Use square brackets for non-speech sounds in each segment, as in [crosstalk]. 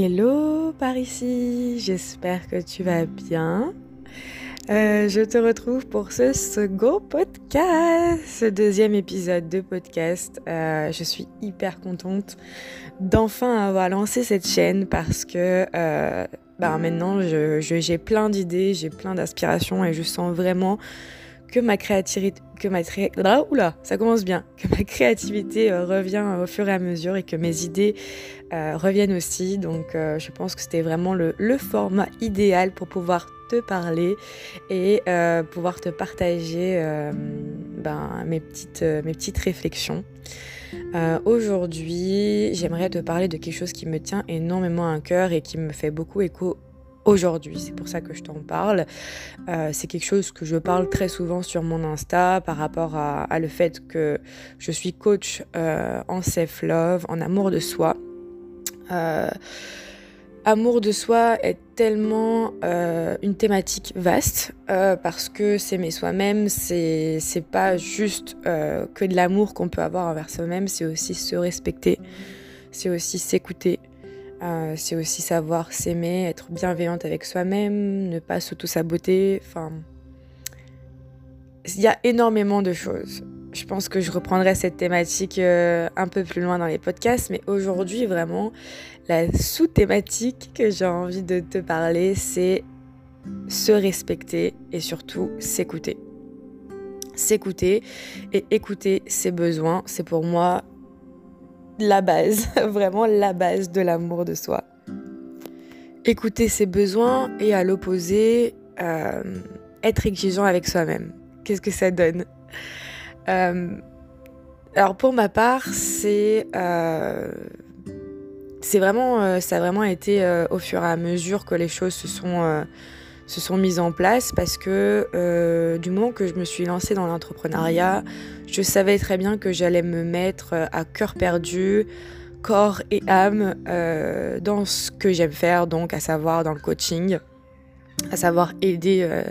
Hello par ici, j'espère que tu vas bien. Euh, je te retrouve pour ce second podcast, ce deuxième épisode de podcast. Euh, je suis hyper contente d'enfin avoir lancé cette chaîne parce que euh, bah, maintenant j'ai plein d'idées, j'ai plein d'inspirations et je sens vraiment que ma créativité, que ma ça commence bien, que ma créativité euh, revient au fur et à mesure et que mes idées euh, reviennent aussi. Donc, euh, je pense que c'était vraiment le, format idéal pour pouvoir te parler et pouvoir te partager ben, mes, petites, mes petites réflexions. Aujourd'hui, j'aimerais te parler de quelque chose qui me tient énormément à cœur et qui me fait beaucoup écho aujourd'hui. C'est pour ça que je t'en parle. Euh, c'est quelque chose que je parle très souvent sur mon Insta par rapport à, le fait que je suis coach euh, en self-love, en amour de soi. Euh, amour de soi est tellement une thématique vaste parce que s'aimer soi-même, c'est pas juste que de l'amour qu'on peut avoir envers soi-même, c'est aussi se respecter, c'est aussi s'écouter, euh, c'est aussi savoir s'aimer, être bienveillante avec soi-même, ne pas s'auto-saboter. Enfin, il y a énormément de choses. Je pense que je reprendrai cette thématique euh, un peu plus loin dans les podcasts, mais aujourd'hui, vraiment, la sous-thématique que j'ai envie de te parler, c'est se respecter et surtout s'écouter. S'écouter et écouter ses besoins, c'est pour moi la base, [laughs] vraiment la base de l'amour de soi. Écouter ses besoins et à l'opposé, euh, être exigeant avec soi-même. Qu'est-ce que ça donne? Euh, Alors pour ma part, c'est euh, c'est vraiment ça a vraiment été au fur et à mesure que les choses se sont se sont mises en place parce que euh, du moment que je me suis lancée dans l'entrepreneuriat, je savais très bien que j'allais me mettre à cœur perdu, corps et âme euh, dans ce que j'aime faire, donc à savoir dans le coaching, à savoir aider, euh,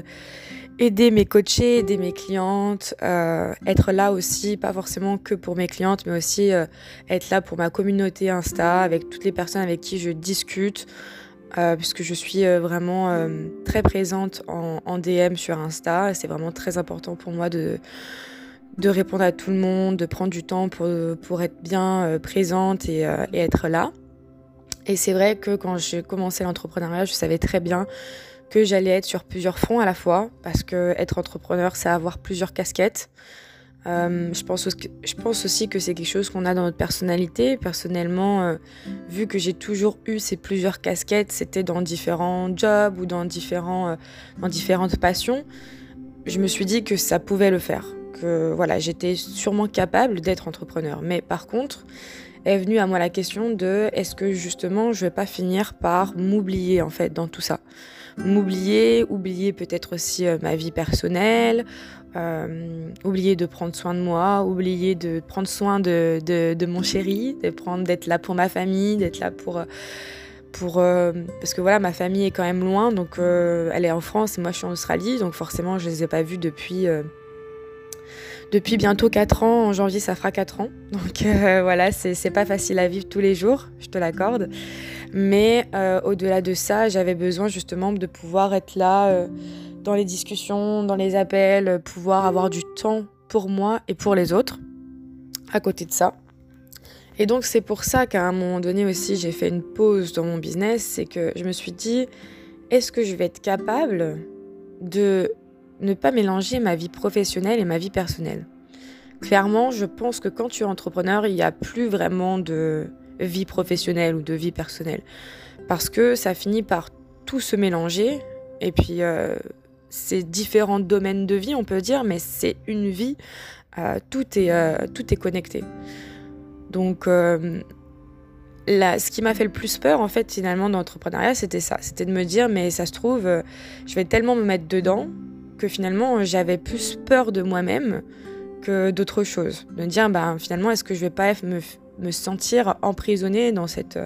aider mes coachés, aider mes clientes, être là aussi, pas forcément que pour mes clientes, mais aussi être là pour ma communauté Insta, avec toutes les personnes avec qui je discute. Euh, puisque je suis euh, vraiment euh, très présente en, DM sur Insta. C'est vraiment très important pour moi de, de répondre à tout le monde, de prendre du temps pour, pour être bien présente et, et, être là. Et c'est vrai que quand j'ai commencé l'entrepreneuriat, je savais très bien que j'allais être sur plusieurs fronts à la fois, parce que être entrepreneur, c'est avoir plusieurs casquettes. Euh, je, pense aussi, que c'est quelque chose qu'on a dans notre personnalité. Personnellement, euh, vu que j'ai toujours eu ces plusieurs casquettes, c'était dans différents jobs ou euh, dans différentes passions, je me suis dit que ça pouvait le faire. Que voilà, j'étais sûrement capable d'être entrepreneur. Mais par contre, est venue à moi la question de est-ce que justement je vais pas finir par m'oublier en fait dans tout ça? M'oublier, oublier peut-être aussi ma vie personnelle, euh, oublier de prendre soin de moi, oublier de prendre soin de, de, mon chéri, d'être là pour ma famille, d'être là pour, pour euh, parce que voilà, ma famille est quand même loin, donc euh, elle est en France et moi je suis en Australie, donc forcément je les ai pas vus depuis depuis bientôt 4 ans. En janvier, ça fera 4 ans. Donc voilà, c'est pas facile à vivre tous les jours, je te l'accorde. Mais au-delà de ça, j'avais besoin justement de pouvoir être là dans les discussions, dans les appels, pouvoir avoir du temps pour moi et pour les autres à côté de ça. Et donc c'est pour ça qu'à un moment donné aussi j'ai fait une pause dans mon business, c'est que je me suis dit est-ce que je vais être capable de ne pas mélanger ma vie professionnelle et ma vie personnelle? Clairement, je pense que quand tu es entrepreneur, il n'y a plus vraiment de vie professionnelle ou de vie personnelle. Parce que ça finit par tout se mélanger. Et puis, euh, c'est différents domaines de vie, on peut dire, mais c'est une vie. Euh, tout, est, euh, tout est connecté. Donc, euh, ce qui m'a fait le plus peur, en fait, finalement, dans l'entrepreneuriat, c'était ça. C'était de me dire, mais ça se trouve, je vais tellement me mettre dedans que finalement, j'avais plus peur de moi-même que d'autres choses. De me dire, ben, finalement, est-ce que je vais pas me sentir emprisonnée dans cette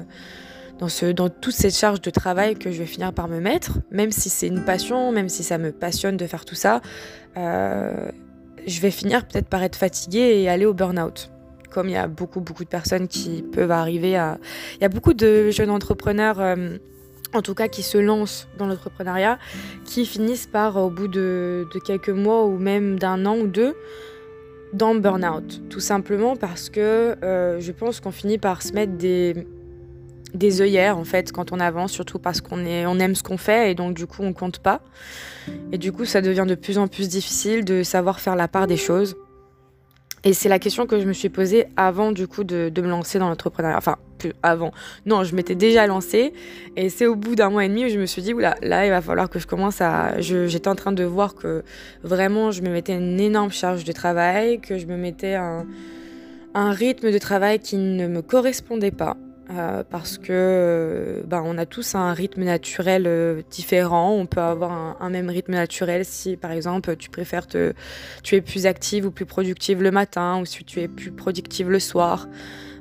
dans, toute cette charge de travail que je vais finir par me mettre, même si c'est une passion, même si ça me passionne de faire tout ça, euh, je vais finir peut-être par être fatiguée et aller au burn-out. comme il y a beaucoup, beaucoup de personnes qui peuvent arriver à... Il y a beaucoup de jeunes entrepreneurs, euh, en tout cas qui se lancent dans l'entrepreneuriat, qui finissent par, au bout de, quelques mois ou même d'un an ou deux, dans le burn-out. Tout simplement parce que euh, je pense qu'on finit par se mettre des des œillères en fait quand on avance, surtout parce qu'on on aime ce qu'on fait et donc du coup on compte pas. Et du coup ça devient de plus en plus difficile de savoir faire la part des choses. Et c'est la question que je me suis posée avant du coup de, me lancer dans l'entrepreneuriat. Enfin, plus avant. Non, je m'étais déjà lancée. Et c'est au bout d'un mois et demi où je me suis dit, oula, là, il va falloir que je commence à... J'étais en train de voir que vraiment, je me mettais une énorme charge de travail, que je me mettais un, un rythme de travail qui ne me correspondait pas. Euh, parce que ben, on a tous un rythme naturel euh, différent. On peut avoir un, même rythme naturel si, par exemple, tu préfères tu es plus active ou plus productive le matin, ou si tu es plus productive le soir.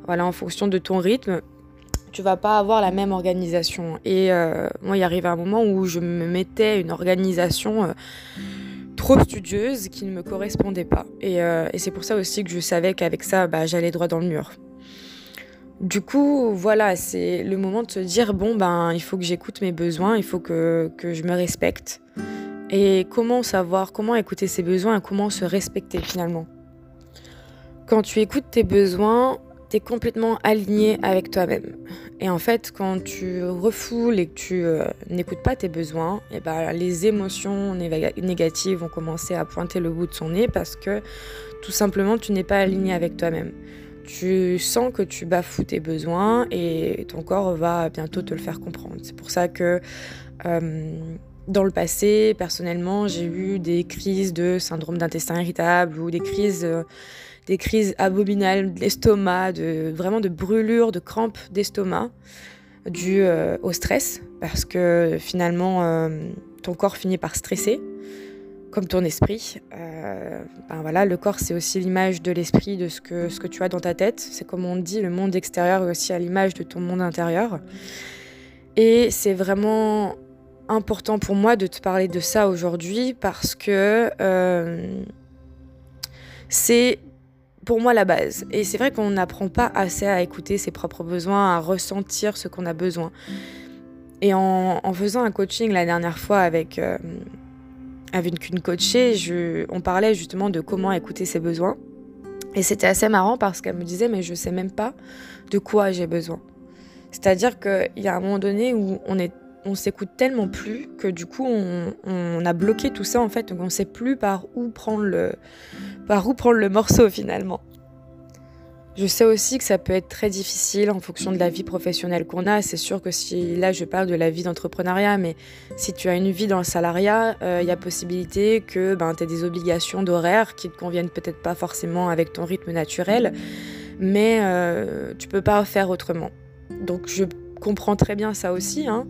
Voilà, en fonction de ton rythme, tu vas pas avoir la même organisation. Et moi, il arrive un moment où je me mettais une organisation trop studieuse qui ne me correspondait pas. Et, et c'est pour ça aussi que je savais qu'avec ça, bah, j'allais droit dans le mur. Du coup, voilà, c'est le moment de se dire bon ben il faut que j'écoute mes besoins, il faut que, que, je me respecte. Et comment savoir, comment écouter ses besoins et comment se respecter finalement? Quand tu écoutes tes besoins, tu es complètement aligné avec toi-même. Et en fait, quand tu refoules et que tu euh, n'écoutes pas tes besoins, et eh ben, les émotions négatives vont commencer à pointer le bout de son nez parce que tout simplement tu n'es pas aligné avec toi-même tu sens que tu bafoues tes besoins et ton corps va bientôt te le faire comprendre. C'est pour ça que euh, dans le passé, personnellement, j'ai eu des crises de syndrome d'intestin irritable ou des crises, euh, des crises abominales d'estomac, de, vraiment de brûlures, de crampes d'estomac dues euh, au stress parce que finalement ton corps finit par stresser comme ton esprit. Euh, ben voilà, le corps, c'est aussi l'image de l'esprit, de ce que, ce que tu as dans ta tête. C'est comme on dit, le monde extérieur est aussi à l'image de ton monde intérieur. Et c'est vraiment important pour moi de te parler de ça aujourd'hui parce que euh, c'est pour moi la base. Et c'est vrai qu'on n'apprend pas assez à écouter ses propres besoins, à ressentir ce qu'on a besoin. Et en, faisant un coaching la dernière fois avec... Euh, avec une coachée, je, on parlait justement de comment écouter ses besoins. Et c'était assez marrant parce qu'elle me disait, mais je sais même pas de quoi j'ai besoin. C'est-à-dire qu'il y a un moment donné où on s'écoute tellement plus que du coup on, a bloqué tout ça en fait donc on sait plus par par où prendre le morceau finalement. Je sais aussi que ça peut être très difficile en fonction de la vie professionnelle qu'on a. C'est sûr que si là je parle de la vie d'entrepreneuriat, mais si tu as une vie dans le salariat, il euh, y a possibilité que ben, tu aies des obligations d'horaire qui ne conviennent peut-être pas forcément avec ton rythme naturel, mais euh, tu peux pas faire autrement. Donc je comprends très bien ça aussi. Hein.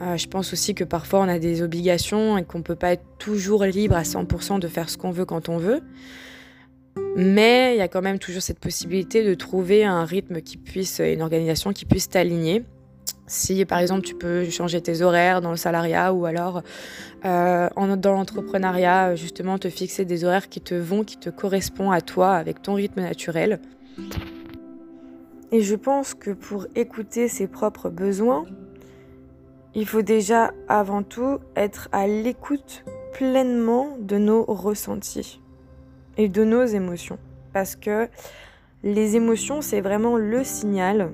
Euh, je pense aussi que parfois on a des obligations et qu'on ne peut pas être toujours libre à 100% de faire ce qu'on veut quand on veut. Mais il y a quand même toujours cette possibilité de trouver un rythme qui puisse, une organisation qui puisse t'aligner. Si par exemple tu peux changer tes horaires dans le salariat ou alors euh, dans l'entrepreneuriat, justement te fixer des horaires qui te vont, qui te correspondent à toi avec ton rythme naturel. Et je pense que pour écouter ses propres besoins, il faut déjà avant tout être à l'écoute pleinement de nos ressentis et de nos émotions. Parce que les émotions, c'est vraiment le signal.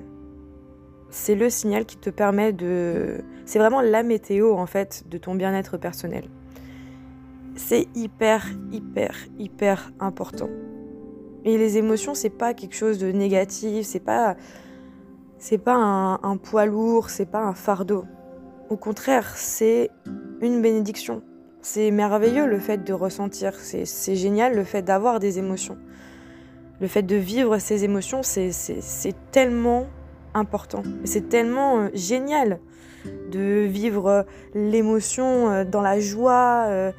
C'est le signal qui te permet de... C'est vraiment la météo, en fait, de ton bien-être personnel. C'est hyper, hyper, hyper important. Et les émotions, c'est pas quelque chose de négatif, c'est pas... C'est pas un, un poids lourd, c'est pas un fardeau. Au contraire, c'est une bénédiction. C'est merveilleux le fait de ressentir, c'est génial le fait d'avoir des émotions. Le fait de vivre ces émotions, c'est tellement important. C'est tellement euh, génial de vivre euh, l'émotion euh, dans la joie.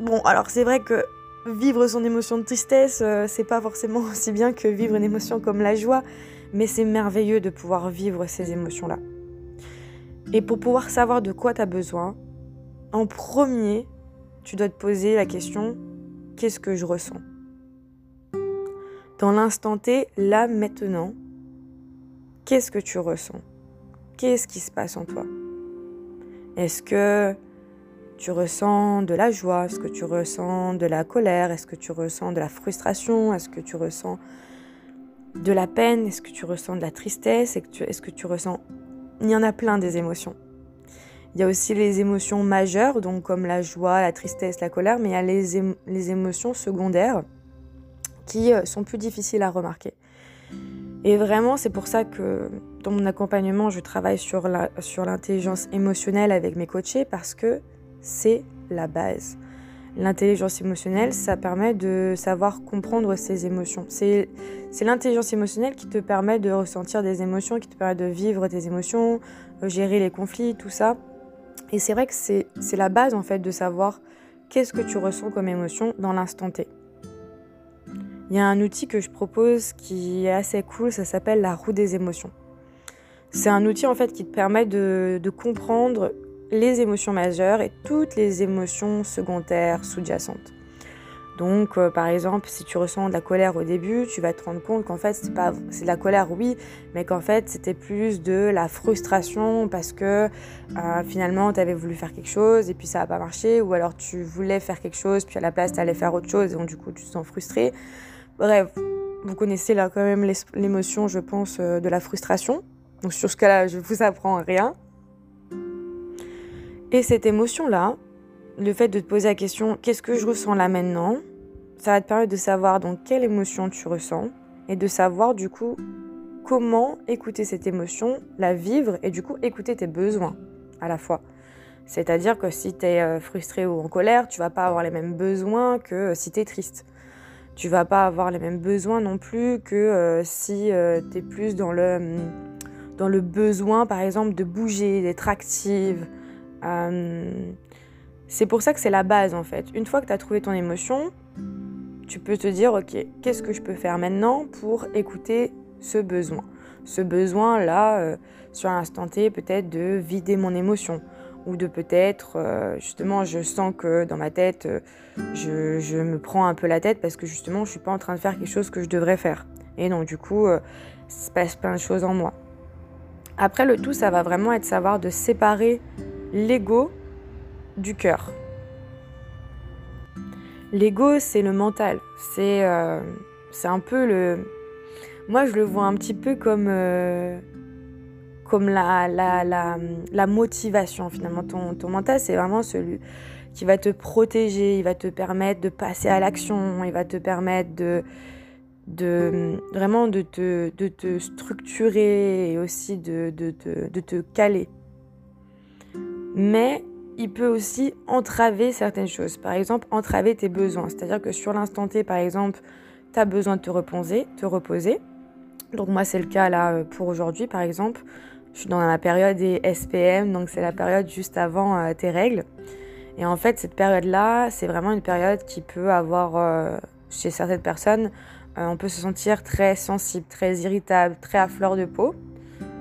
Bon, alors c'est vrai que vivre son émotion de tristesse, c'est pas forcément [laughs] aussi bien que vivre une émotion comme la joie, mais c'est merveilleux de pouvoir vivre ces émotions-là. Et pour pouvoir savoir de quoi tu as besoin, en premier, tu dois te poser la question qu'est-ce que je ressens? Dans l'instant T, là maintenant, qu'est-ce que tu ressens? Qu'est-ce qui se passe en toi? Est-ce que tu ressens de la joie? Est-ce que tu ressens de la colère? Est-ce que tu ressens de la frustration? Est-ce que tu ressens de la peine? Est-ce que tu ressens de la tristesse? Est-ce que tu ressens... Il y en a plein des émotions. Il y a aussi les émotions majeures, donc comme la joie, la tristesse, la colère, mais il y a les, les émotions secondaires qui euh, sont plus difficiles à remarquer. Et vraiment, c'est pour ça que dans mon accompagnement, je travaille sur l'intelligence sur émotionnelle avec mes coachés parce que c'est la base. L'intelligence émotionnelle, ça permet de savoir comprendre ses émotions. C'est l'intelligence émotionnelle qui te permet de ressentir des émotions, qui te permet de vivre tes émotions, gérer les conflits, tout ça. Et c'est vrai que c'est la base en fait de savoir qu'est-ce que tu ressens comme émotion dans l'instant T. Il y a un outil que je propose qui est assez cool, ça s'appelle la roue des émotions. C'est un outil en fait qui te permet de, de comprendre les émotions majeures et toutes les émotions secondaires sous-jacentes. Donc, euh, par exemple, si tu ressens de la colère au début, tu vas te rendre compte qu'en fait, c'est pas, c'est de la colère, oui, mais qu'en fait, c'était plus de la frustration parce que euh, finalement, tu avais voulu faire quelque chose et puis ça n'a pas marché, ou alors tu voulais faire quelque chose, puis à la place, tu allais faire autre chose et donc du coup, tu te sens frustré. Bref, vous connaissez là quand même l'émotion, je pense, euh, de la frustration. Donc, sur ce cas-là, je vous apprends rien. Et cette émotion-là, le fait de te poser la question qu'est-ce que je ressens là maintenant? Ça va te permettre de savoir donc quelle émotion tu ressens et de savoir du coup comment écouter cette émotion, la vivre et du coup écouter tes besoins à la fois. C'est-à-dire que si tu es euh, frustré ou en colère, tu vas pas avoir les mêmes besoins que euh, si tu es triste. Tu vas pas avoir les mêmes besoins non plus que euh, si tu es plus dans le, dans le besoin par exemple de bouger, d'être active. C'est pour ça que c'est la base en fait. Une fois que tu as trouvé ton émotion, tu peux te dire, ok, qu'est-ce que je peux faire maintenant pour écouter ce besoin? Ce besoin-là, euh, sur l'instant T, peut-être de vider mon émotion. Ou de peut-être, euh, justement, je sens que dans ma tête, euh, je, me prends un peu la tête parce que justement, je suis pas en train de faire quelque chose que je devrais faire. Et donc, du coup, il se passe plein de choses en moi. Après, le tout, ça va vraiment être savoir de séparer l'ego du cœur. L'ego, c'est le mental. C'est euh, un peu le. Moi, je le vois un petit peu comme, euh, comme la, la, la, motivation, finalement. Ton, mental, c'est vraiment celui qui va te protéger, il va te permettre de passer à l'action, il va te permettre de, de vraiment de te, structurer et aussi de, de, de te caler. Mais il peut aussi entraver certaines choses. Par exemple, entraver tes besoins. C'est-à-dire que sur l'instant T, par exemple, tu as besoin de te reposer, te reposer. Donc moi, c'est le cas là euh, pour aujourd'hui, par exemple. Je suis dans la période des SPM, donc c'est la période juste avant euh, tes règles. Et en fait, cette période-là, c'est vraiment une période qui peut avoir, euh, chez certaines personnes, on peut se sentir très sensible, très irritable, très à fleur de peau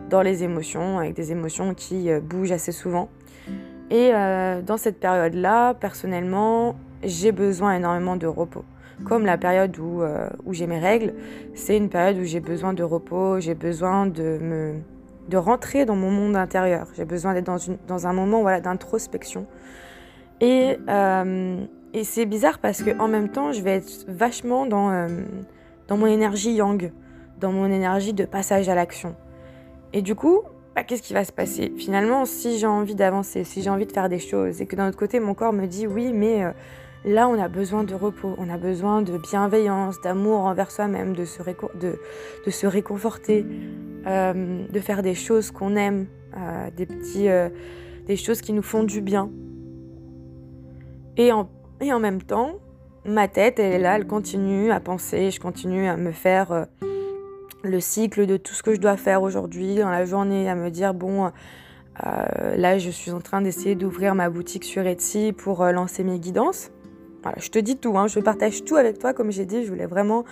dans les émotions, avec des émotions qui bougent assez souvent. Et euh, dans cette période-là, personnellement, j'ai besoin énormément de repos. Comme la période où, euh, où j'ai mes règles, c'est une période où j'ai besoin de repos, j'ai besoin de, me, de rentrer dans mon monde intérieur. J'ai besoin d'être dans, dans un moment voilà, d'introspection. Et, euh, et c'est bizarre parce qu'en même temps, je vais être vachement dans, dans mon énergie yang, dans mon énergie de passage à l'action. Et du coup, qu'est-ce qui va se passer Finalement, si j'ai envie d'avancer, si j'ai envie de faire des choses, et que d'un autre côté, mon corps me dit oui, mais euh, là, on a besoin de repos, on a besoin de bienveillance, d'amour envers soi-même, de, se de, de se réconforter, euh, de faire des choses qu'on aime, euh, des, petits, des choses qui nous font du bien. Et en, et en même temps, ma tête, elle est là, elle continue à penser, je continue à me faire le cycle de tout ce que je dois faire aujourd'hui dans la journée, à me dire bon, euh, là je suis en train d'essayer d'ouvrir ma boutique sur Etsy pour euh, lancer mes guidances. Voilà, je te dis tout, hein, je partage tout avec toi, comme j'ai dit, je voulais vraiment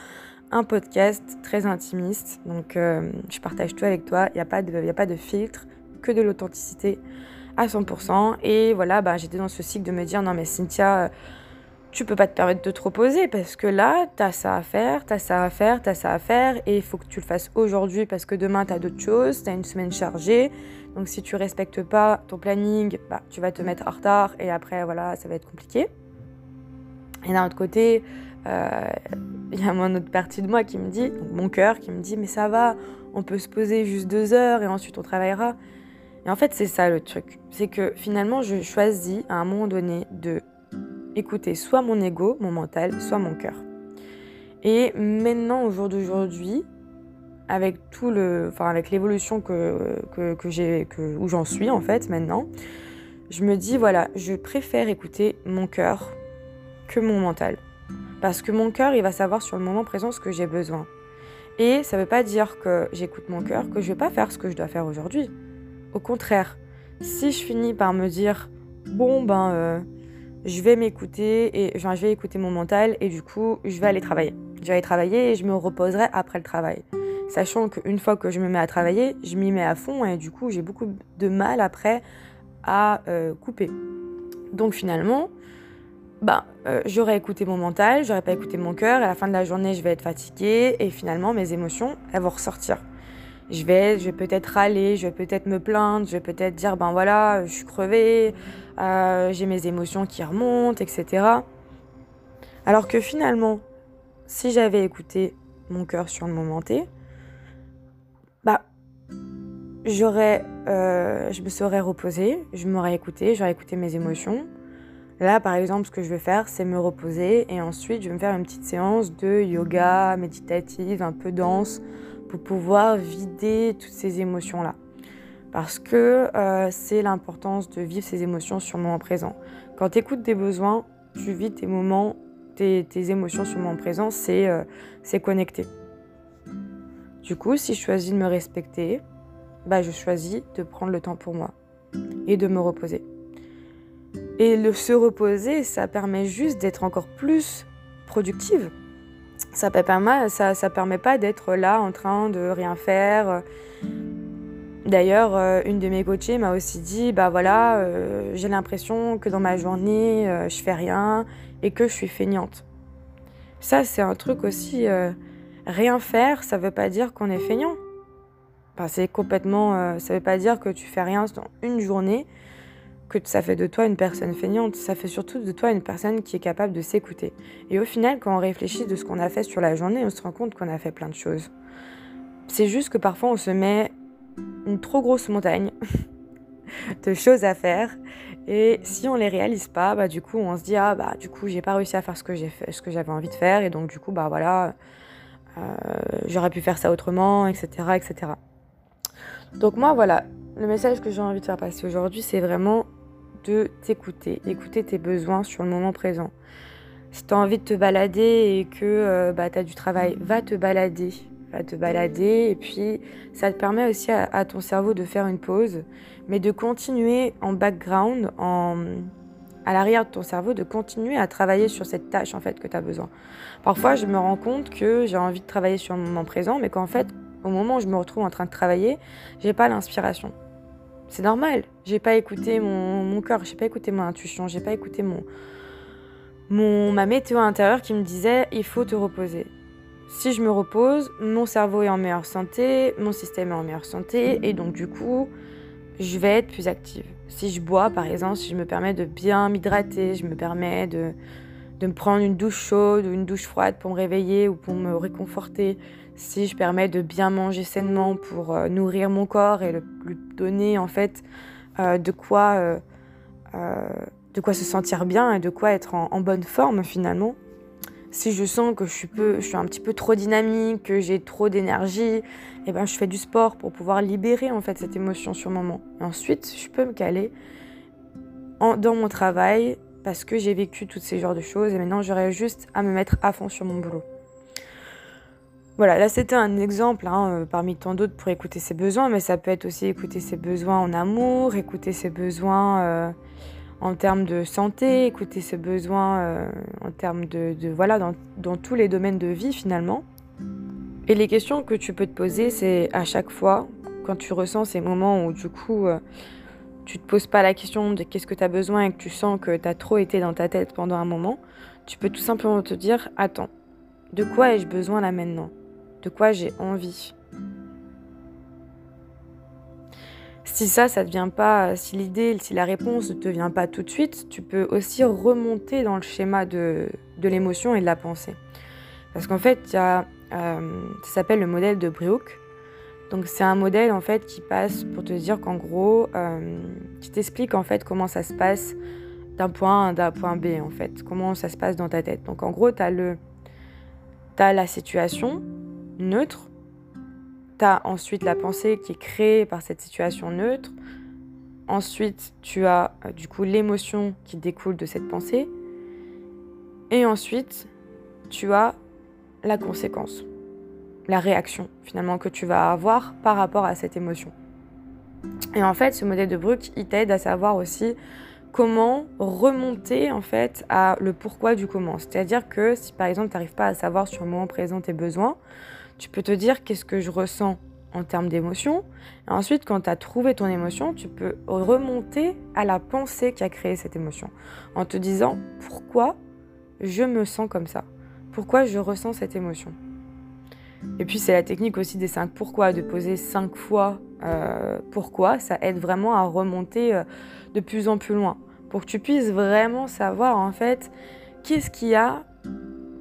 un podcast très intimiste, donc euh, je partage tout avec toi, il n'y a, pas de, a pas de filtre, que de l'authenticité à 100%. Et voilà, bah, j'étais dans ce cycle de me dire non mais Cynthia tu peux pas te permettre de te reposer parce que là, tu as ça à faire, tu as ça à faire, tu as ça à faire et il faut que tu le fasses aujourd'hui parce que demain, tu as d'autres choses, tu as une semaine chargée. Donc si tu respectes pas ton planning, bah, tu vas te mettre en retard et après, voilà, ça va être compliqué. Et d'un autre côté, euh, il y a une autre partie de moi qui me dit, mon cœur qui me dit, mais ça va, on peut se poser juste deux heures et ensuite on travaillera. Et en fait, c'est ça le truc. C'est que finalement, je choisis à un moment donné de écouter soit mon ego, mon mental, soit mon cœur. Et maintenant, au jour d'aujourd'hui, avec tout le, enfin avec l'évolution que, que, j'ai, que, où j'en suis en fait maintenant, je me dis voilà, je préfère écouter mon cœur que mon mental, parce que mon cœur, il va savoir sur le moment présent ce que j'ai besoin. Et ça ne veut pas dire que j'écoute mon cœur, que je vais pas faire ce que je dois faire aujourd'hui. Au contraire, si je finis par me dire bon ben euh, je vais m'écouter et je vais écouter mon mental et du coup, je vais aller travailler. Je vais aller travailler et je me reposerai après le travail. Sachant qu'une fois que je me mets à travailler, je m'y mets à fond et du coup, j'ai beaucoup de mal après à euh, couper. Donc finalement, bah, j'aurais écouté mon mental, j'aurais pas écouté mon cœur, à la fin de la journée, je vais être fatiguée, et finalement, mes émotions, elles vont ressortir. Je vais, je vais peut-être râler, je vais peut-être me plaindre, je vais peut-être dire, ben voilà, je suis crevée, euh, j'ai mes émotions qui remontent, etc. Alors que finalement, si j'avais écouté mon cœur sur le moment T, bah, j'aurais, euh, je me serais reposée, je m'aurais écouté, j'aurais écouté mes émotions. Là, par exemple, ce que je vais faire, c'est me reposer et ensuite, je vais me faire une petite séance de yoga méditative, un peu dense, pour pouvoir vider toutes ces émotions-là parce que euh, c'est l'importance de vivre ces émotions sur le moment présent. Quand tu écoutes tes besoins, tu vis tes moments, tes, émotions sur le moment présent, euh, c'est connecté. Du coup, si je choisis de me respecter, bah, je choisis de prendre le temps pour moi et de me reposer. Et le se reposer, ça permet juste d'être encore plus productive. Ça ne ça, ça permet pas d'être là en train de rien faire D'ailleurs, euh, une de mes coachées m'a aussi dit, bah voilà, euh, j'ai l'impression que dans ma journée, euh, je fais rien et que je suis feignante. Ça, c'est un truc aussi, rien faire, ça veut pas dire qu'on est feignant. Enfin, c'est complètement, ça veut pas dire que tu fais rien dans une journée, que ça fait de toi une personne feignante. Ça fait surtout de toi une personne qui est capable de s'écouter. Et au final, quand on réfléchit de ce qu'on a fait sur la journée, on se rend compte qu'on a fait plein de choses. C'est juste que parfois on se met une trop grosse montagne [laughs] de choses à faire. Et si on les réalise pas, bah du coup on se dit ah bah du coup j'ai pas réussi à faire ce que j'ai ce que j'avais envie de faire et donc du coup bah voilà euh, j'aurais pu faire ça autrement, etc., etc. Donc moi voilà le message que j'ai envie de faire passer aujourd'hui c'est vraiment de t'écouter, d'écouter tes besoins sur le moment présent. Si tu as envie de te balader et que euh, bah, tu as du travail, va te balader à te balader. Et puis, ça te permet aussi à, ton cerveau de faire une pause, mais de continuer en background, en, à l'arrière de ton cerveau, de continuer à travailler sur cette tâche en fait que tu as besoin. Parfois, je me rends compte que j'ai envie de travailler sur le moment présent, mais qu'en fait, au moment où je me retrouve en train de travailler, j'ai pas l'inspiration. C'est normal. J'ai pas écouté mon, mon cœur, j'ai pas écouté mon intuition, j'ai pas écouté mon, mon, ma météo intérieure qui me disait il faut te reposer. Si je me repose, mon cerveau est en meilleure santé, mon système est en meilleure santé et donc du coup, je vais être plus active. Si je bois, par exemple, si je me permets de bien m'hydrater, je me permets de, de me prendre une douche chaude ou une douche froide pour me réveiller ou pour me réconforter, si je permets de bien manger sainement pour euh, nourrir mon corps et lui donner en fait euh, de quoi euh, de quoi se sentir bien et de quoi être en bonne forme finalement, si je sens que je suis, un petit peu trop dynamique, que j'ai trop d'énergie, eh ben, je fais du sport pour pouvoir libérer en fait cette émotion sur le moment. Ensuite, je peux me caler dans mon travail parce que j'ai vécu toutes ces genres de choses et maintenant j'aurais juste à me mettre à fond sur mon boulot. Voilà, là c'était un exemple hein, euh, parmi tant d'autres pour écouter ses besoins, mais ça peut être aussi écouter ses besoins en amour, écouter ses besoins euh, en termes de santé, écouter ses besoins euh, en termes de, voilà dans, tous les domaines de vie finalement. Et les questions que tu peux te poser, c'est à chaque fois quand tu ressens ces moments où du coup tu te poses pas la question de qu'est-ce que tu as besoin et que tu sens que tu as trop été dans ta tête pendant un moment, tu peux tout simplement te dire, attends, de quoi ai-je besoin là maintenant? De quoi j'ai envie? Si ça, ça ne vient pas, si l'idée, si la réponse ne te vient pas tout de suite, tu peux aussi remonter dans le schéma de, de l'émotion et de la pensée. Parce qu'en fait, y a, euh, ça s'appelle le modèle de Brooke. Donc c'est un modèle en fait qui passe pour te dire qu'en gros, euh, qui t'explique en fait comment ça se passe d'un point A à un point B en fait, comment ça se passe dans ta tête. Donc en gros, tu as, as la situation neutre, tu as ensuite la pensée qui est créée par cette situation neutre, ensuite tu as euh, du coup l'émotion qui découle de cette pensée, et ensuite tu as la conséquence la réaction finalement que tu vas avoir par rapport à cette émotion. Et en fait, ce modèle de Brooke, il t'aide à savoir aussi comment remonter en fait à le pourquoi du comment. C'est-à-dire que si par exemple tu n'arrives pas à savoir sur le moment présent tes besoins, tu peux te dire qu'est-ce que je ressens en termes d'émotion. Ensuite, quand tu as trouvé ton émotion, tu peux remonter à la pensée qui a créé cette émotion en te disant pourquoi je me sens comme ça, pourquoi je ressens cette émotion? Et puis c'est la technique aussi des 5 pourquoi, de poser 5 fois euh, pourquoi. Ça aide vraiment à remonter euh, de plus en plus loin. Pour que tu puisses vraiment savoir en fait qu'est-ce qui a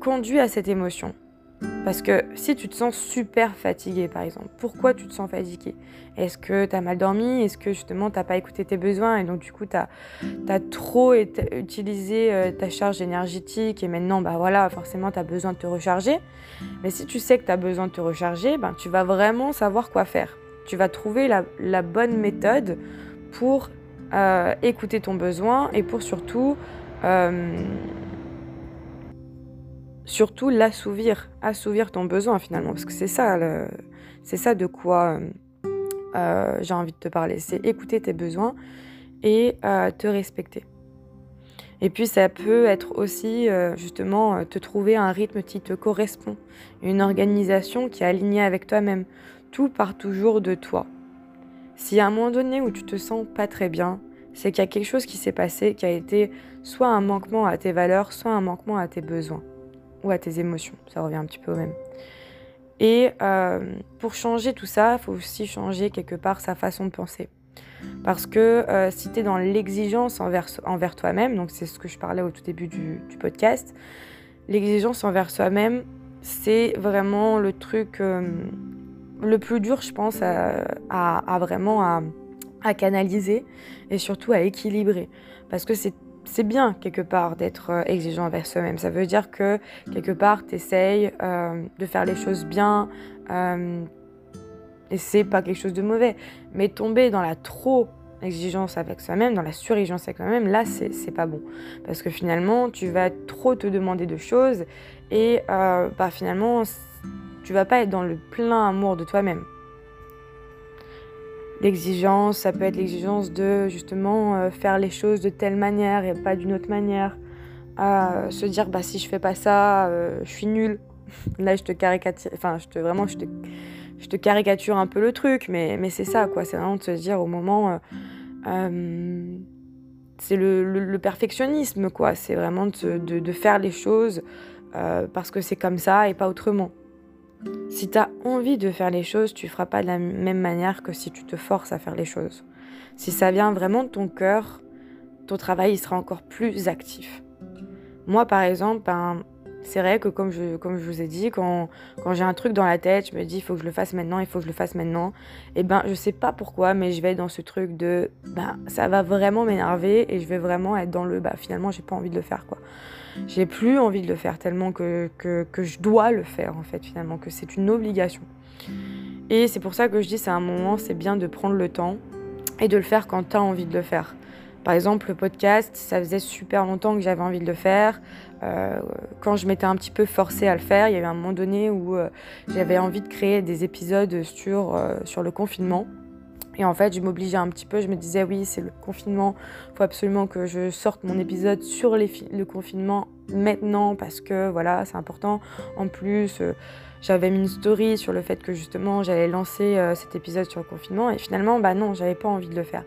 conduit à cette émotion. Parce que si tu te sens super fatigué, par exemple, pourquoi tu te sens fatigué Est-ce que tu as mal dormi? Est-ce que justement tu pas écouté tes besoins? Et donc du coup tu as, trop utilisé euh, ta charge énergétique et maintenant, bah voilà, forcément tu as besoin de te recharger. Mais si tu sais que tu as besoin de te recharger, ben, tu vas vraiment savoir quoi faire. Tu vas trouver la, bonne méthode pour euh, écouter ton besoin et pour surtout... Euh, surtout l'assouvir, assouvir ton besoin finalement, parce que c'est ça, c'est ça de quoi euh, j'ai envie de te parler, c'est écouter tes besoins et euh, te respecter. Et puis ça peut être aussi euh, justement te trouver un rythme qui te correspond, une organisation qui est alignée avec toi-même. Tout part toujours de toi. Si à un moment donné où tu te sens pas très bien, c'est qu'il y a quelque chose qui s'est passé qui a été soit un manquement à tes valeurs, soit un manquement à tes besoins ou à tes émotions. Ça revient un petit peu au même. Et euh, pour changer tout ça, il faut aussi changer quelque part sa façon de penser. Parce que euh, si tu es dans l'exigence envers, envers toi-même, donc c'est ce que je parlais au tout début du, podcast, l'exigence envers soi-même, c'est vraiment le truc euh, le plus dur, je pense, à, vraiment à, canaliser et surtout à équilibrer. Parce que c'est c'est bien quelque part d'être euh, exigeant envers soi-même. Ça veut dire que quelque part, tu essayes euh, de faire les choses bien. Euh, et c'est pas quelque chose de mauvais. Mais tomber dans la trop exigence avec soi-même, dans la surexigence avec soi-même, là, c'est pas bon. Parce que finalement, tu vas trop te demander de choses et bah, finalement, tu vas pas être dans le plein amour de toi-même l'exigence, ça peut être l'exigence de justement euh, faire les choses de telle manière et pas d'une autre manière. se dire bah si je fais pas ça, euh, je suis nulle. [laughs] Là je te caricature, enfin je te vraiment je te, je te caricature un peu le truc, mais, mais c'est ça quoi, c'est vraiment de se dire au moment euh, c'est le, perfectionnisme quoi, c'est vraiment de, faire les choses parce que c'est comme ça et pas autrement. Si tu as envie de faire les choses, tu feras pas de la même manière que si tu te forces à faire les choses. Si ça vient vraiment de ton cœur, ton travail sera encore plus actif. Moi, par exemple, ben, c'est vrai que comme je, vous ai dit, quand, j'ai un truc dans la tête, je me dis il faut que je le fasse maintenant, il faut que je le fasse maintenant. Et ben je sais pas pourquoi, mais je vais être dans ce truc de ben ça va vraiment m'énerver et je vais vraiment être dans le bah finalement j'ai pas envie de le faire quoi. J'ai plus envie de le faire tellement que, que, je dois le faire en fait finalement, que c'est une obligation. Et c'est pour ça que je dis c'est un moment, c'est bien de prendre le temps et de le faire quand tu as envie de le faire. Par exemple, le podcast, ça faisait super longtemps que j'avais envie de le faire. Euh, quand je m'étais un petit peu forcée à le faire, il y a un moment donné où euh, j'avais envie de créer des épisodes sur, euh, sur le confinement. Et en fait, je m'obligeais un petit peu, je me disais oui, c'est le confinement, il faut absolument que je sorte mon épisode sur le confinement maintenant parce que voilà, c'est important. En plus, euh, j'avais mis une story sur le fait que justement j'allais lancer euh, cet épisode sur le confinement et finalement, bah non, j'avais pas envie de le faire.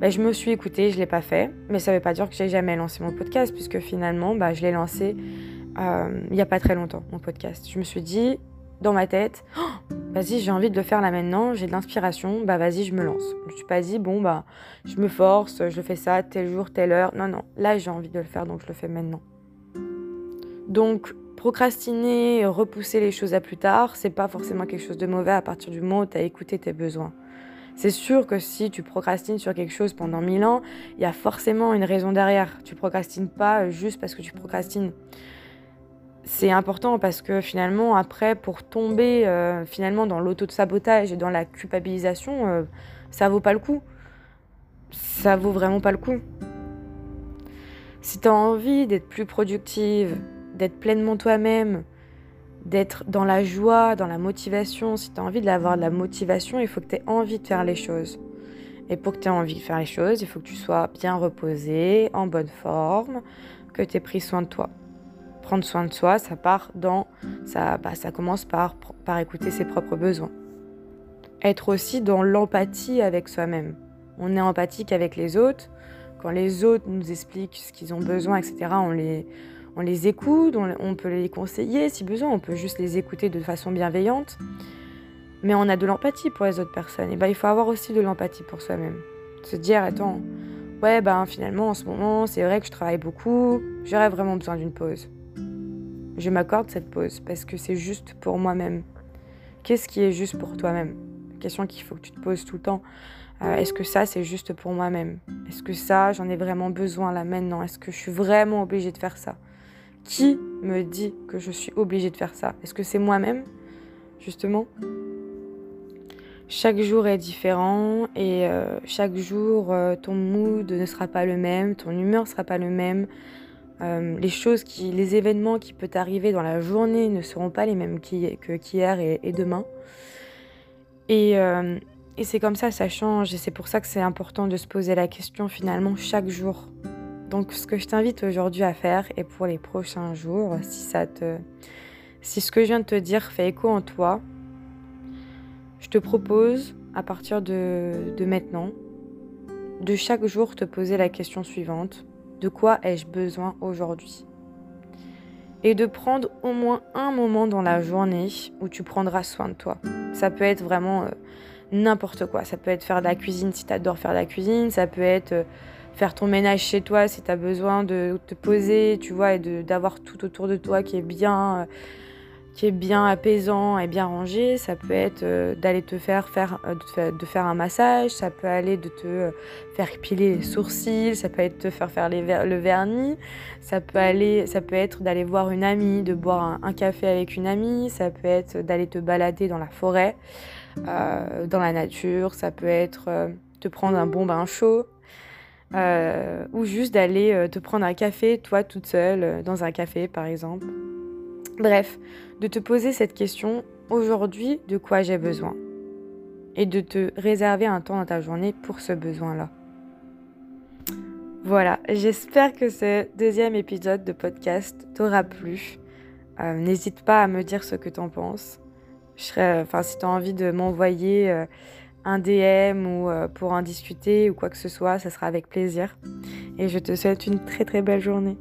Bah, je me suis écoutée, je l'ai pas fait, mais ça veut pas dire que j'ai jamais lancé mon podcast puisque finalement, bah, je l'ai lancé euh, il y a pas très longtemps, mon podcast. Je me suis dit dans ma tête, oh, vas-y, j'ai envie de le faire là maintenant, j'ai de l'inspiration, bah vas-y, je me lance. Je me suis pas dit, bon, bah, je me force, je fais ça tel jour, telle heure. Non, non, là, j'ai envie de le faire, donc je le fais maintenant. Donc, procrastiner, repousser les choses à plus tard, c'est pas forcément quelque chose de mauvais à partir du moment où tu as écouté tes besoins. C'est sûr que si tu procrastines sur quelque chose pendant mille ans, il y a forcément une raison derrière. Tu procrastines pas juste parce que tu procrastines c'est important parce que finalement, après, pour tomber euh, finalement dans l'auto-sabotage et dans la culpabilisation, euh, ça vaut pas le coup. Ça vaut vraiment pas le coup. Si tu as envie d'être plus productive, d'être pleinement toi-même, d'être dans la joie, dans la motivation, si tu as envie d'avoir de la motivation, il faut que tu aies envie de faire les choses. Et pour que tu aies envie de faire les choses, il faut que tu sois bien reposé, en bonne forme, que tu aies pris soin de toi prendre soin de soi, ça part dans, ça, bah, ça commence par, par écouter ses propres besoins. Être aussi dans l'empathie avec soi-même. On est empathique avec les autres. Quand les autres nous expliquent ce qu'ils ont besoin, etc., on les, on les écoute, on, peut les conseiller si besoin, on peut juste les écouter de façon bienveillante. Mais on a de l'empathie pour les autres personnes. Et ben, il faut avoir aussi de l'empathie pour soi-même. Se dire, attends, ouais, ben finalement en ce moment, c'est vrai que je travaille beaucoup, j'aurais vraiment besoin d'une pause je m'accorde cette pause parce que c'est juste pour moi-même. Qu'est-ce qui est juste pour toi-même? Question qu'il faut que tu te poses tout le temps. Euh, est-ce que ça, c'est juste pour moi-même? Est-ce que ça, j'en ai vraiment besoin là maintenant? Est-ce que je suis vraiment obligée de faire ça? Qui me dit que je suis obligée de faire ça? Est-ce que c'est moi-même, justement chaque jour est différent et euh, chaque jour, euh, ton mood ne sera pas le même, ton humeur ne sera pas le même, euh, les choses qui, les événements qui peuvent arriver dans la journée ne seront pas les mêmes qu'hier et, demain. Euh, et, c'est comme ça, ça change. Et c'est pour ça que c'est important de se poser la question finalement chaque jour. Donc ce que je t'invite aujourd'hui à faire et pour les prochains jours, si ça te, si ce que je viens de te dire fait écho en toi, je te propose à partir de maintenant de chaque jour te poser la question suivante de quoi ai-je besoin aujourd'hui Et de prendre au moins un moment dans la journée où tu prendras soin de toi. Ça peut être vraiment euh, n'importe quoi. Ça peut être faire de la cuisine si tu adores faire de la cuisine. Ça peut être euh, faire ton ménage chez toi si tu as besoin de te poser, tu vois, et d'avoir tout autour de toi qui est bien. Euh, qui est bien apaisant et bien rangé. Ça peut être euh, d'aller te faire, faire, euh, de, faire un massage, ça peut aller de te euh, faire épiler les sourcils, ça peut être de te faire faire le vernis, ça peut, aller, ça peut être d'aller voir une amie, de boire un, café avec une amie, ça peut être d'aller te balader dans la forêt, dans la nature, ça peut être te prendre un bon bain chaud. ou juste d'aller te prendre un café, toi toute seule, dans un café par exemple. Bref, de te poser cette question aujourd'hui de quoi j'ai besoin et de te réserver un temps dans ta journée pour ce besoin-là. Voilà, j'espère que ce deuxième épisode de podcast t'aura plu. Euh, n'hésite pas à me dire ce que t'en penses. Enfin, si tu as envie de m'envoyer euh, un DM ou euh, pour en discuter ou quoi que ce soit, ça sera avec plaisir. Et je te souhaite une très très belle journée.